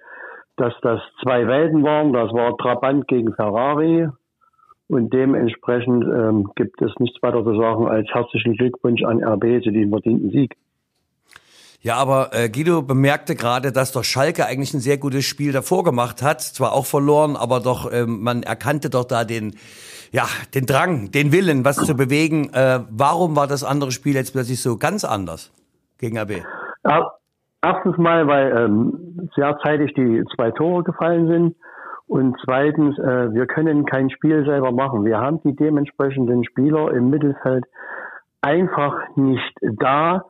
dass das zwei Welten waren. Das war Trabant gegen Ferrari. Und dementsprechend ähm, gibt es nichts weiter zu sagen als herzlichen Glückwunsch an RB zu diesem verdienten Sieg. Ja, aber äh, Guido bemerkte gerade, dass doch Schalke eigentlich ein sehr gutes Spiel davor gemacht hat. Zwar auch verloren, aber doch ähm, man erkannte doch da den, ja, den Drang, den Willen, was zu bewegen. Äh, warum war das andere Spiel jetzt plötzlich so ganz anders gegen RB? Ja, erstens mal, weil ähm, sehr zeitig die zwei Tore gefallen sind. Und zweitens, äh, wir können kein Spiel selber machen. Wir haben die dementsprechenden Spieler im Mittelfeld einfach nicht da.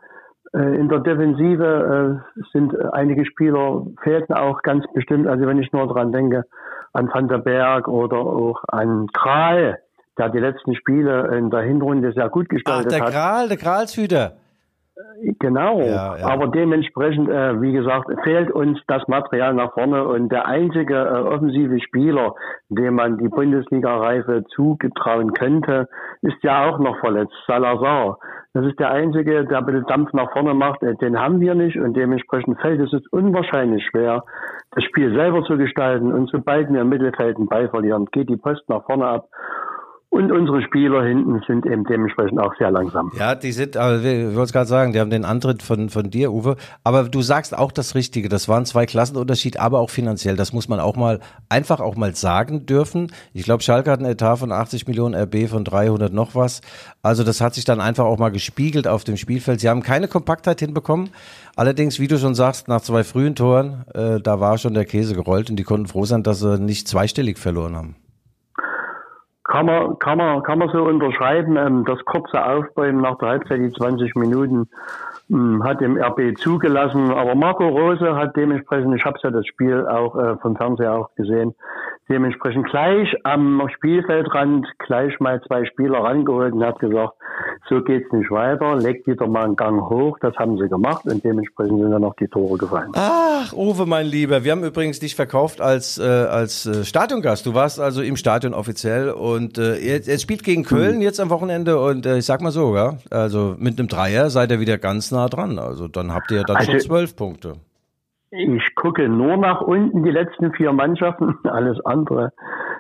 Äh, in der Defensive äh, sind einige Spieler fehlten auch ganz bestimmt. Also wenn ich nur dran denke an Van der Berg oder auch an Kral, der die letzten Spiele in der Hinrunde sehr gut Ach, gestaltet der hat. Kral, der Kralshüter. Genau, Ja, ja. aber dementsprechend, äh, wie gesagt, fehlt uns das Material nach vorne und der einzige äh, offensive Spieler, dem man die Bundesliga-Reife zugetrauen könnte, ist ja auch noch verletzt, Salazar. Das ist der einzige, der ein bisschen Dampf nach vorne macht. Äh, Den haben wir nicht und dementsprechend fällt es uns unwahrscheinlich schwer, das Spiel selber zu gestalten. Und sobald wir im Mittelfeld einen Ball verlieren, geht die Post nach vorne ab. Und unsere Spieler hinten sind eben dementsprechend auch sehr langsam. Ja, die sind, aber ich wollte es gerade sagen, die haben den Antritt von, von dir, Uwe. Aber du sagst auch das Richtige. Das waren zwei Klassenunterschied, aber auch finanziell. Das muss man auch mal, einfach auch mal sagen dürfen. Ich glaube, Schalke hat einen Etat von 80 Millionen, RB von 300 noch was. Also das hat sich dann einfach auch mal gespiegelt auf dem Spielfeld. Sie haben keine Kompaktheit hinbekommen. Allerdings, wie du schon sagst, nach zwei frühen Toren, äh, da war schon der Käse gerollt und die konnten froh sein, dass sie nicht zweistellig verloren haben. Kann man, kann man, kann man so unterschreiben. Ähm, das kurze Aufbäumen nach der Halbzeit, die 20 Minuten, ähm, hat dem RB zugelassen. Aber Marco Rose hat dementsprechend, ich habe ja das Spiel auch äh, vom Fernseher auch gesehen, dementsprechend gleich am Spielfeldrand gleich mal zwei Spieler rangeholt und hat gesagt, so geht's nicht weiter, legt wieder mal einen Gang hoch. Das haben sie gemacht und dementsprechend sind dann noch die Tore gefallen. Ach, Uwe, mein Lieber, wir haben übrigens dich verkauft als, äh, als äh, Stadiongast. Du warst also im Stadion offiziell und äh, jetzt, jetzt spielt gegen Köln jetzt am Wochenende und äh, ich sag mal so, ja, also mit einem Dreier seid ihr wieder ganz nah dran. Also dann habt ihr dann schon Also- zwölf Punkte. Ich gucke nur nach unten die letzten vier Mannschaften. Alles andere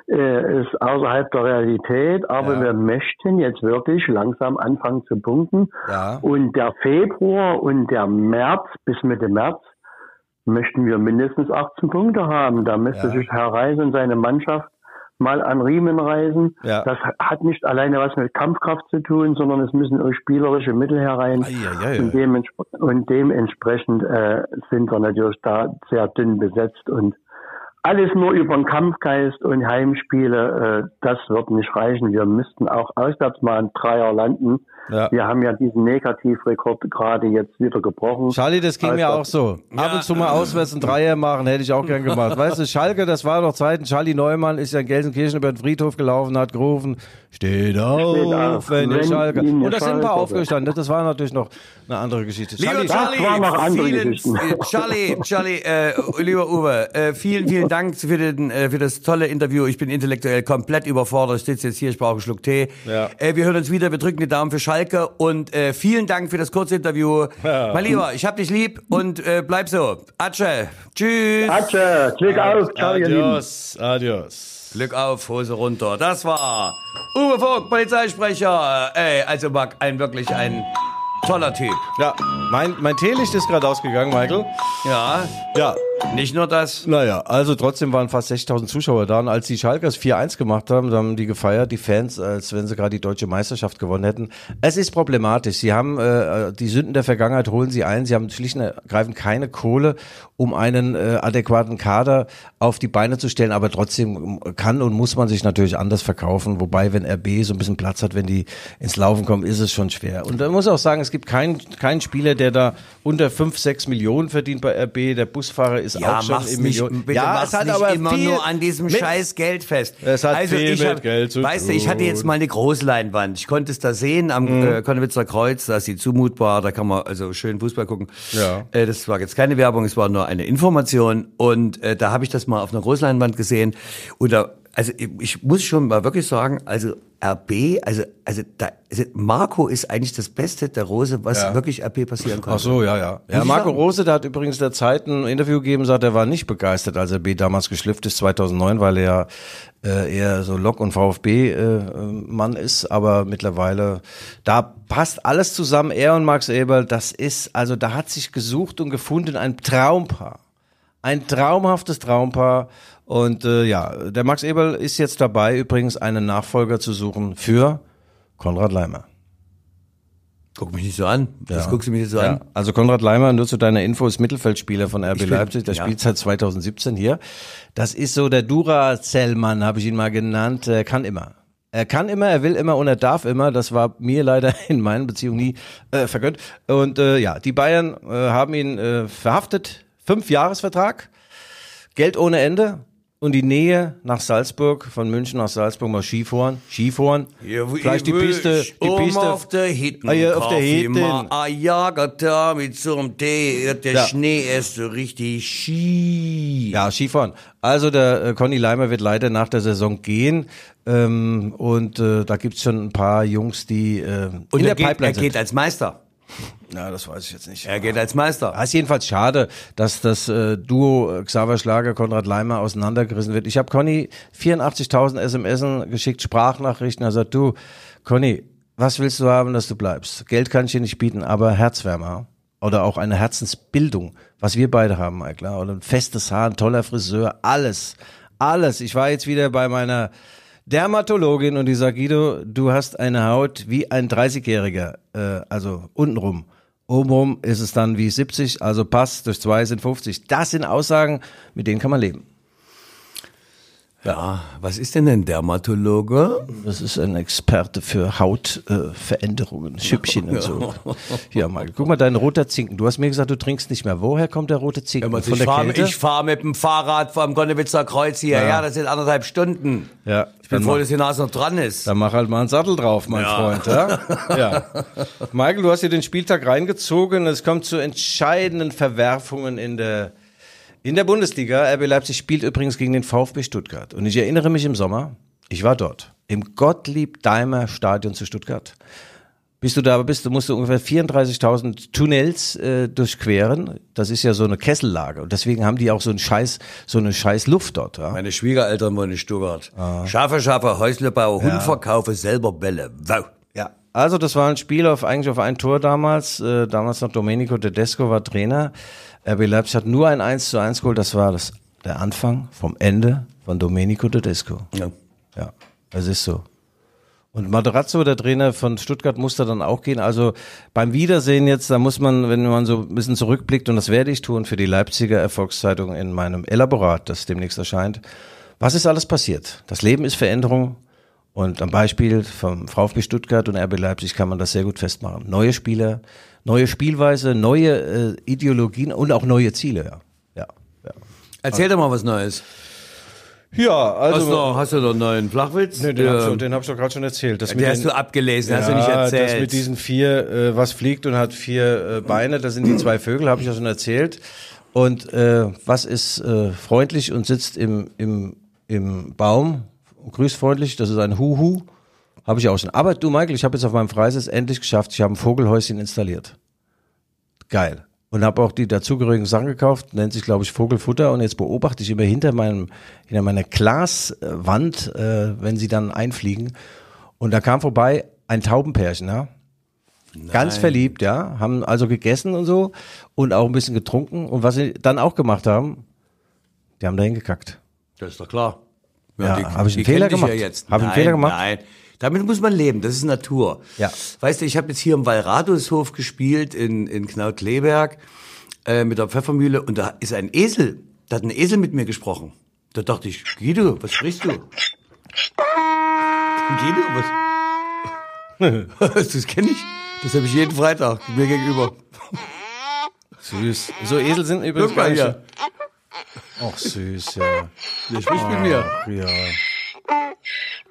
äh, ist außerhalb der Realität. Aber Ja. wir möchten jetzt wirklich langsam anfangen zu punkten. Ja. Und der Februar und der März bis Mitte März möchten wir mindestens 18 Punkte haben. Da müsste Ja. sich Herr Reis und seine Mannschaft mal an Riemen reißen. Ja. Das hat nicht alleine was mit Kampfkraft zu tun, sondern es müssen auch spielerische Mittel herein. Eieiei. Und, dementspre und dementsprechend äh, sind wir natürlich da sehr dünn besetzt und alles nur über den Kampfgeist und Heimspiele, äh, das wird nicht reichen. Wir müssten auch auswärts mal ein Dreier landen. Ja. Wir haben ja diesen Negativrekord gerade jetzt wieder gebrochen. Charlie, das ging mir Also- auch so. Ab und zu mal auswärts ein Dreier machen, hätte ich auch gern gemacht. Weißt du, Schalke, das war noch Zeiten. Charlie Neumann ist ja in Gelsenkirchen über den Friedhof gelaufen, hat gerufen, steht auf, Steht auf, wenn ihr wenn Schalke. Und da sind ein paar aufgestanden. Das war natürlich noch eine andere Geschichte. Lieber Charlie, Charlie, waren noch andere vielen, Geschichten. Charlie, Charlie, äh, lieber Uwe, äh, vielen, vielen Dank für, den, äh, für das tolle Interview. Ich bin intellektuell komplett überfordert. Ich sitze jetzt hier, ich brauche einen Schluck Tee. Ja. Äh, wir hören uns wieder, wir drücken die Daumen für Schalke und äh, vielen Dank für das kurze Interview. Mein Lieber, ich hab dich lieb und äh, bleib so. Atsche. Tschüss. Atze, Glück auf, ciao, adios, adios. Glück auf, Hose runter. Das war Uwe Vogt, Polizeisprecher. Ey, also Marc, ein wirklich ein toller Typ. Ja, mein, mein Teelicht ist gerade ausgegangen, Michael. Ja, Ja, nicht nur das. Naja, also trotzdem waren fast 60.000 Zuschauer da. Und als die Schalkers 4-1 gemacht haben, haben die gefeiert, die Fans, als wenn sie gerade die deutsche Meisterschaft gewonnen hätten. Es ist problematisch. Sie haben äh, die Sünden der Vergangenheit, holen sie ein. Sie haben schlicht und ergreifend keine Kohle, um einen äh, adäquaten Kader auf die Beine zu stellen. Aber trotzdem kann und muss man sich natürlich anders verkaufen. Wobei, wenn RB so ein bisschen Platz hat, wenn die ins Laufen kommen, ist es schon schwer. Und da muss auch sagen, es gibt keinen keinen Spieler, der da unter 5, 6 Millionen verdient bei RB. Der Busfahrer ist Ja, auch schon mach's im nicht, Million- bitte ja, mach's es hat nicht aber immer viel nur an diesem mit- scheiß Geld fest. Also Es hat viel ich mit hab, Geld zu Weißt du, ich hatte jetzt mal eine Großleinwand. Ich konnte es da sehen am Mhm. äh, Konnewitzer Kreuz, da ist sie zumutbar, da kann man also schön Fußball gucken. Ja. Äh, das war jetzt keine Werbung, es war nur eine Information und äh, da habe ich das mal auf einer Großleinwand gesehen und da also ich, muss schon mal wirklich sagen, also RB, also also da also Marco ist eigentlich das Beste der Rose, was Ja. wirklich RB passieren konnte. Ach so, ja, ja. Ja, Marco. Rose, der hat übrigens der Zeit ein Interview gegeben, sagt, er war nicht begeistert, als RB damals geschlüpft ist, 2009, weil er ja äh, eher so Lok- und VfB-Mann ist, aber mittlerweile, da passt alles zusammen, er und Max Eberl, das ist, also da hat sich gesucht und gefunden ein Traumpaar. Ein traumhaftes Traumpaar. Und äh, ja, der Max Eberl ist jetzt dabei, übrigens einen Nachfolger zu suchen für Konrad Leimer. Guck mich nicht so an. Das Ja. guckst du mich nicht so Ja, an. also Konrad Leimer, nur zu deiner Info, ist Mittelfeldspieler von RB Leipzig. Der ja. spielt seit 2017 hier. Das ist so der Duracell-Mann, habe ich ihn mal genannt. Er kann immer. Er kann immer, er will immer und er darf immer. Das war mir leider in meinen Beziehungen nie äh, vergönnt. Und äh, ja, die Bayern äh, haben ihn äh, verhaftet. Fünf Jahresvertrag, Geld ohne Ende und die Nähe nach Salzburg, von München nach Salzburg mal Skifahren, Skifahren, vielleicht die Piste, die um Piste. auf der Hitten, Ah, ja, auf der Hitten. Ah, ja, da mit so einem Tee, der Ja. Schnee ist so richtig Ski. Ja, Skifahren. Also der äh, Conny Leimer wird leider nach der Saison gehen. Ähm, und äh, da gibt's schon ein paar Jungs, die äh, Und in er, der geht, Pipeline er geht sind. als Meister. Ja, das weiß ich jetzt nicht. Er geht als Meister. Ja, ist jedenfalls schade, dass das äh, Duo äh, Xaver Schlager, Konrad Leimer auseinandergerissen wird. Ich habe Conny 84.000 SMS geschickt, Sprachnachrichten. Er sagt, du, Conny, was willst du haben, dass du bleibst? Geld kann ich dir nicht bieten, aber Herzwärmer oder auch eine Herzensbildung, was wir beide haben, klar. Oder ein festes Haar, ein toller Friseur, alles, alles. Ich war jetzt wieder bei meiner Dermatologin und die sagt, Guido, du hast eine Haut wie ein 30-Jähriger, äh, also untenrum. Obenrum ist es dann wie 70, also passt, durch zwei sind 50. Das sind Aussagen, mit denen kann man leben. Ja, was ist denn ein Dermatologe? Das ist ein Experte für Hautveränderungen, äh, Schüppchen und so. Ja, Michael, guck mal, dein roter Zinken. Du hast mir gesagt, du trinkst nicht mehr. Woher kommt der rote Zinken? Von ich fahre fahr mit dem Fahrrad vom Gonnewitzer Kreuz hierher, Ja. das sind anderthalb Stunden. ja, Ich bin froh, dass die Nase noch dran ist. dann mach halt mal einen Sattel drauf, mein Freund. Ja? ja. Michael, du hast dir den Spieltag reingezogen. Es kommt zu entscheidenden Verwerfungen in der In der Bundesliga, RB Leipzig spielt übrigens gegen den VfB Stuttgart. Und ich erinnere mich im Sommer, ich war dort, im Gottlieb-Daimer Stadion zu Stuttgart. Bis du da bist, du musst du ungefähr 34.000 Tunnels äh, durchqueren. Das ist ja so eine Kessellage. Und deswegen haben die auch so einen Scheiß, so eine Scheiß Luft dort. Ja? Meine Schwiegereltern wohnen in Stuttgart. Schafe, Schafe, Häuslebau, Hund verkaufe, selber Bälle. Wow. Ja. Also das war ein Spiel auf eigentlich auf ein Tor damals. Äh, damals noch Domenico Tedesco war Trainer. RB Leipzig hat nur ein 1 zu 1 geholt. Das war das, der Anfang vom Ende von Domenico Tedesco. Ja. Ja, das ist so. Und Materazzo, der Trainer von Stuttgart, musste dann auch gehen. Also beim Wiedersehen jetzt, da muss man, wenn man so ein bisschen zurückblickt, und das werde ich tun für die Leipziger Erfolgszeitung in meinem Elaborat, das demnächst erscheint. Was ist alles passiert? Das Leben ist Veränderung. Und am Beispiel vom VfB Stuttgart und RB Leipzig kann man das sehr gut festmachen. Neue Spieler, neue Spielweise, neue äh, Ideologien und auch neue Ziele. Ja, ja. ja. Erzähl doch mal was Neues. Ja, Hast, also du noch, hast du noch einen neuen Flachwitz? Nee, den, hab ich, Ja. doch- den hab ich doch gerade schon erzählt. Das Den mit hast den- du abgelesen, hast du nicht erzählt. Das mit diesen vier, äh, was fliegt und hat vier äh, Beine, das sind die zwei Vögel, habe ich ja schon erzählt. Und äh, was ist äh, freundlich und sitzt im, im, im Baum und grüßt freundlich, das ist ein Huhu. Habe ich auch schon. Aber du, Michael, ich habe jetzt auf meinem Freisitz endlich geschafft, ich habe ein Vogelhäuschen installiert. Geil. Und habe auch die dazugehörigen Sachen gekauft, nennt sich, glaube ich, Vogelfutter. Und jetzt beobachte ich immer hinter meinem, hinter meiner Glaswand, äh, wenn sie dann einfliegen. Und da kam vorbei ein Taubenpärchen, ja. Ganz verliebt, ja. Haben also gegessen und so und auch ein bisschen getrunken. Und was sie dann auch gemacht haben, die haben dahin gekackt. Das ist doch klar. Ja, die- hab ich einen Fehler gemacht? Ja jetzt. Hab ich einen Nein, Fehler gemacht? Nein, damit muss man leben. Das ist Natur. Ja. Weißt du, ich habe jetzt hier im Wallradushof gespielt in, in Knaut-Kleberg äh, mit der Pfeffermühle und da ist ein Esel. Da hat ein Esel mit mir gesprochen. Da dachte ich, Guido, was sprichst du? Guido, was? das kenne ich. Das habe ich jeden Freitag mir gegenüber. Süß. So Esel sind übrigens Guck mal hier. Ach, süß, ja. Der spricht mit mir. Ja.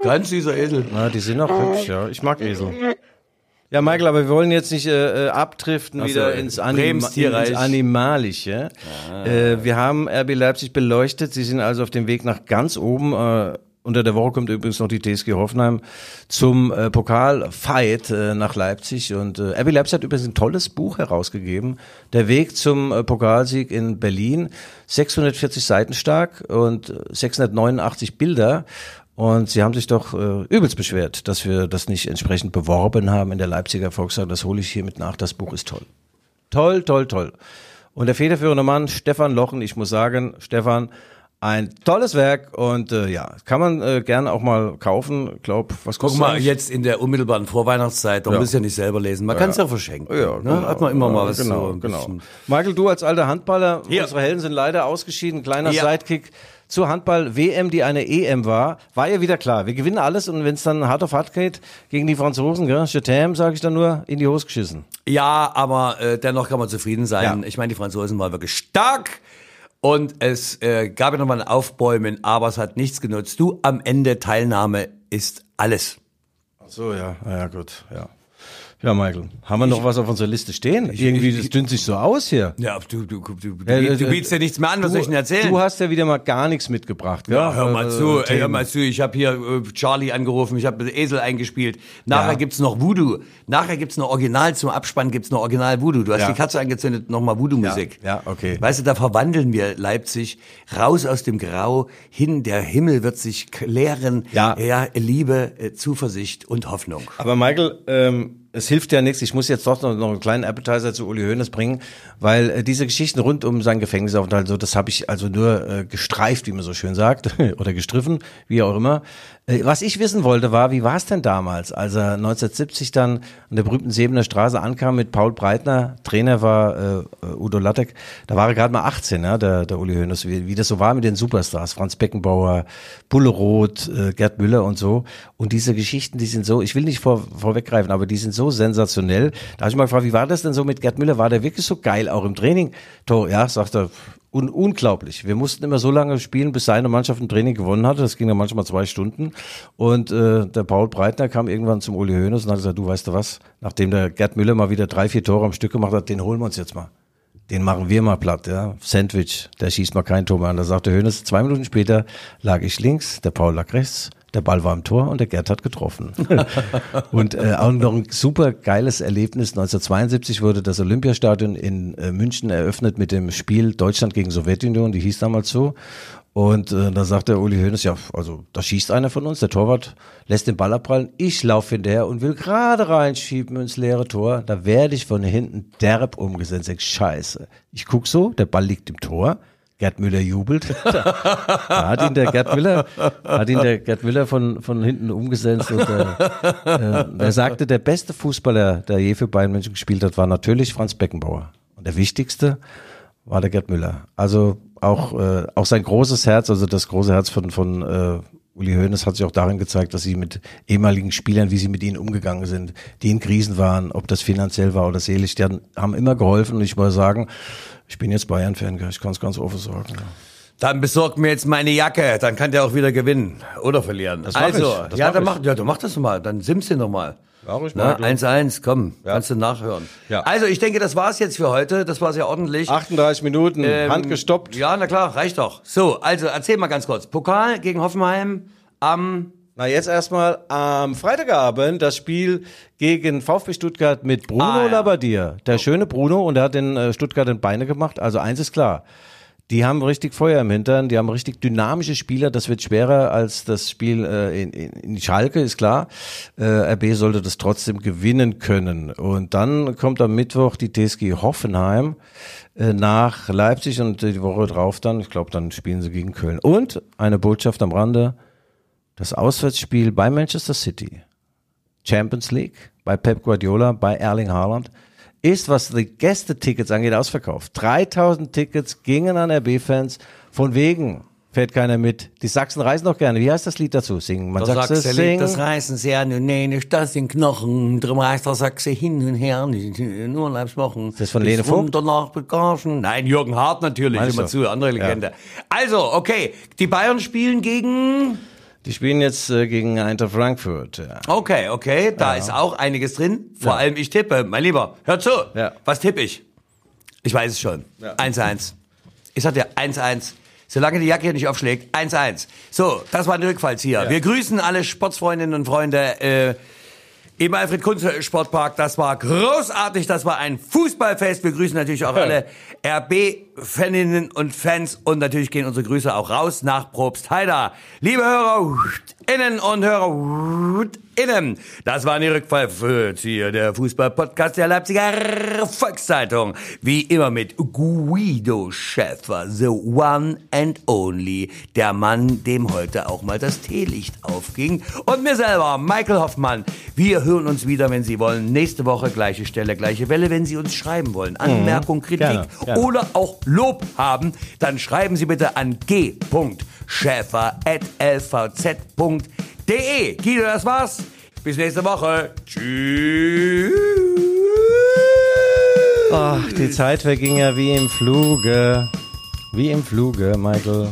Ganz süßer Esel. Na, die sind auch hübsch, ja. Ich mag Esel. Ja, Michael, aber wir wollen jetzt nicht äh, äh, abdriften so, wieder äh, ins, Tierreich. ins Animalische. Äh, wir haben RB Leipzig beleuchtet. Sie sind also auf dem Weg nach ganz oben. Äh, unter der Woche kommt übrigens noch die TSG Hoffenheim zum äh, Pokalfight äh, nach Leipzig. Und äh, RB Leipzig hat übrigens ein tolles Buch herausgegeben. Der Weg zum äh, Pokalsieg in Berlin. 640 Seiten stark und äh, 689 Bilder. Und sie haben sich doch äh, übelst beschwert, dass wir das nicht entsprechend beworben haben in der Leipziger Volkszeitung. Das hole ich hiermit nach. Das Buch ist toll. Toll, toll, toll. Und der federführende Mann, Stefan Lochen, ich muss sagen, Stefan, ein tolles Werk und äh, ja, kann man äh, gerne auch mal kaufen. Glaub, was Guck kostet mal, das? jetzt in der unmittelbaren Vorweihnachtszeit, man Ja. muss ja nicht selber lesen, man kann es ja verschenken. Ja, ne? Hat man immer mal was genau, so genau. Michael, du als alter Handballer, unsere Helden sind leider ausgeschieden. Kleiner Ja. Sidekick zur Handball-WM, die eine EM war, war ja wieder klar. Wir gewinnen alles und wenn es dann hart auf hart geht gegen die Franzosen, gell, Chetam, sage ich dann nur, in die Hose geschissen. Ja, aber äh, dennoch kann man zufrieden sein. Ja. Ich meine, die Franzosen waren wirklich stark. Und es äh, gab ja nochmal ein Aufbäumen, aber es hat nichts genutzt. Du, am Ende Teilnahme ist alles. Ach so, ja, ja gut, ja. Ja, Michael, haben wir noch was auf unserer Liste stehen? Irgendwie, das dünnt sich so aus hier. Ja, du, du, du, du, Ja, du, äh, bietest ja nichts mehr an, was soll ich denn erzählen? Du hast ja wieder mal gar nichts mitgebracht, gell? Ja, hör mal Äh, zu, ey, hör mal zu. Ich habe hier äh, Charlie angerufen, ich habe Esel eingespielt. Nachher Ja. gibt's noch Voodoo. Nachher gibt's noch Original zum Abspann gibt's noch Original Voodoo. Du hast Ja. die Katze angezündet, nochmal Voodoo-Musik. Ja, ja, okay. Weißt du, da verwandeln wir Leipzig raus aus dem Grau hin. Der Himmel wird sich klären. Ja. ja Liebe, äh, Zuversicht und Hoffnung. Aber Michael, ähm, es hilft ja nichts. Ich muss jetzt doch noch, noch einen kleinen Appetizer zu Uli Hoeneß bringen, weil äh, diese Geschichten rund um seinen Gefängnisaufenthalt, so das habe ich also nur äh, gestreift, wie man so schön sagt, oder gestriffen, wie auch immer. Äh, was ich wissen wollte, war, wie war es denn damals, als er 1970 dann an der berühmten Sebener Straße ankam mit Paul Breitner, Trainer war äh, äh, Udo Lattek, da war er gerade mal 18, ja, der, der Uli Hoeneß, wie, wie das so war mit den Superstars, Franz Beckenbauer, Bulle Roth, äh, Gerd Müller und so. Und diese Geschichten, die sind so, ich will nicht vor, vorweggreifen, aber die sind so sensationell. Da habe ich mal gefragt, wie war das denn so mit Gerd Müller? War der wirklich so geil, auch im Training? Tor, ja, sagt er, un unglaublich. Wir mussten immer so lange spielen, bis seine Mannschaft ein Training gewonnen hatte. Das ging dann manchmal zwei Stunden. Und äh, der Paul Breitner kam irgendwann zum Uli Hoeneß und hat gesagt, du weißt du was, nachdem der Gerd Müller mal wieder drei, vier Tore am Stück gemacht hat, den holen wir uns jetzt mal. Den machen wir mal platt, ja. Sandwich, der schießt mal kein Tor mehr an. Da sagte Hoeneß, zwei Minuten später lag ich links, der Paul lag rechts, der Ball war im Tor und der Gerd hat getroffen. und äh, auch noch ein super geiles Erlebnis. 1972 wurde das Olympiastadion in äh, München eröffnet mit dem Spiel Deutschland gegen Sowjetunion, die hieß damals so. Und äh, da sagt der Uli Hoeneß, ja, also da schießt einer von uns, der Torwart lässt den Ball abprallen, ich laufe hinterher und will gerade reinschieben ins leere Tor, da werde ich von hinten derb umgesetzt, scheiße. Ich guck so, der Ball liegt im Tor, Gerd Müller jubelt, da hat ihn der Gerd Müller, hat ihn der Gerd Müller von, von hinten umgesetzt und äh, äh, er sagte, der beste Fußballer, der je für Bayern München gespielt hat, war natürlich Franz Beckenbauer. Und der wichtigste war der Gerd Müller. Also auch, äh, auch sein großes Herz, also das große Herz von, von äh, Uli Hoeneß hat sich auch darin gezeigt, dass sie mit ehemaligen Spielern, wie sie mit ihnen umgegangen sind, die in Krisen waren, ob das finanziell war oder seelisch, die haben, haben immer geholfen und ich muss sagen, ich bin jetzt Bayern-Fan, ich kann es ganz offen sagen. Ja. Dann besorg mir jetzt meine Jacke, dann kann der auch wieder gewinnen oder verlieren. Das also, ich, das ja, dann mach, ja, du mach das mal, dann simmst du noch mal. Ja, ruhig Na, mal, klar. 1-1, komm, kannst du nachhören. Ja. Also, ich denke, das war's jetzt für heute. Das war sehr ordentlich. 38 Minuten, Ähm, Hand gestoppt. Ja, na klar, reicht doch. So, also erzähl mal ganz kurz. Pokal gegen Hoffenheim am Na, jetzt erstmal am Freitagabend das Spiel gegen VfB Stuttgart mit Bruno Ah, ja. Labbadia. Der schöne Bruno und der hat den äh, Stuttgart in Beine gemacht. Also eins ist klar. Die haben richtig Feuer im Hintern, die haben richtig dynamische Spieler. Das wird schwerer als das Spiel äh, in, in, Schalke, ist klar. Äh, RB sollte das trotzdem gewinnen können. Und dann kommt am Mittwoch die TSG Hoffenheim äh, nach Leipzig und die Woche drauf dann, ich glaube, dann spielen sie gegen Köln. Und eine Botschaft am Rande, das Auswärtsspiel bei Manchester City, Champions League, bei Pep Guardiola, bei Erling Haaland, ist, was die Gästetickets angeht, ausverkauft. 3000 Tickets gingen an RB-Fans. Von wegen fährt keiner mit. Die Sachsen reisen doch gerne. Wie heißt das Lied dazu? Singen. Man Der sagt es Sachse singen. das Reißen sehr, nee, nicht das in Knochen, drum reißt der Sachse hin und her, nur Leibswochen. Ist das von Lene Vogt? Danach Bagagen. Nein, Jürgen Hart natürlich, Meinst immer du? zu, andere Legende. Also, okay, die Bayern spielen gegen, Die spielen jetzt äh, gegen Eintracht Frankfurt. Ja. okay, okay, da ist auch einiges drin, vor allem ich tippe, mein Lieber, hör zu, Ja. was tippe ich? Ich weiß es schon, 1-1. Ich sag dir, 1-1. Solange die Jacke hier nicht aufschlägt, 1-1. So, das war ein Rückfallzieher. Wir grüßen alle Sportsfreundinnen und Freunde äh, im Alfred Kunz Sportpark. Das war großartig. Das war ein Fußballfest. Wir grüßen natürlich auch alle RB-Faninnen und Fans. Und natürlich gehen unsere Grüße auch raus nach Probst Heider. Liebe Hörer innen und Hörer innen. Das war die Rückfallzieher, der Fußball-Podcast der Leipziger Volkszeitung. Wie immer mit Guido Schäfer, the one and only. Der Mann, dem heute auch mal das Teelicht aufging. Und mir selber, Michael Hoffmann. Wir hören uns wieder, wenn Sie wollen. Nächste Woche gleiche Stelle, gleiche Welle, wenn Sie uns schreiben wollen. Anmerkung, Kritik Gerne, gerne. oder auch Lob haben, dann schreiben Sie bitte an g.schäfer.lvz.de. Guido, das war's. Bis nächste Woche. Tschüss. Ach, die Zeit verging ja wie im Fluge. Wie im Fluge, Michael.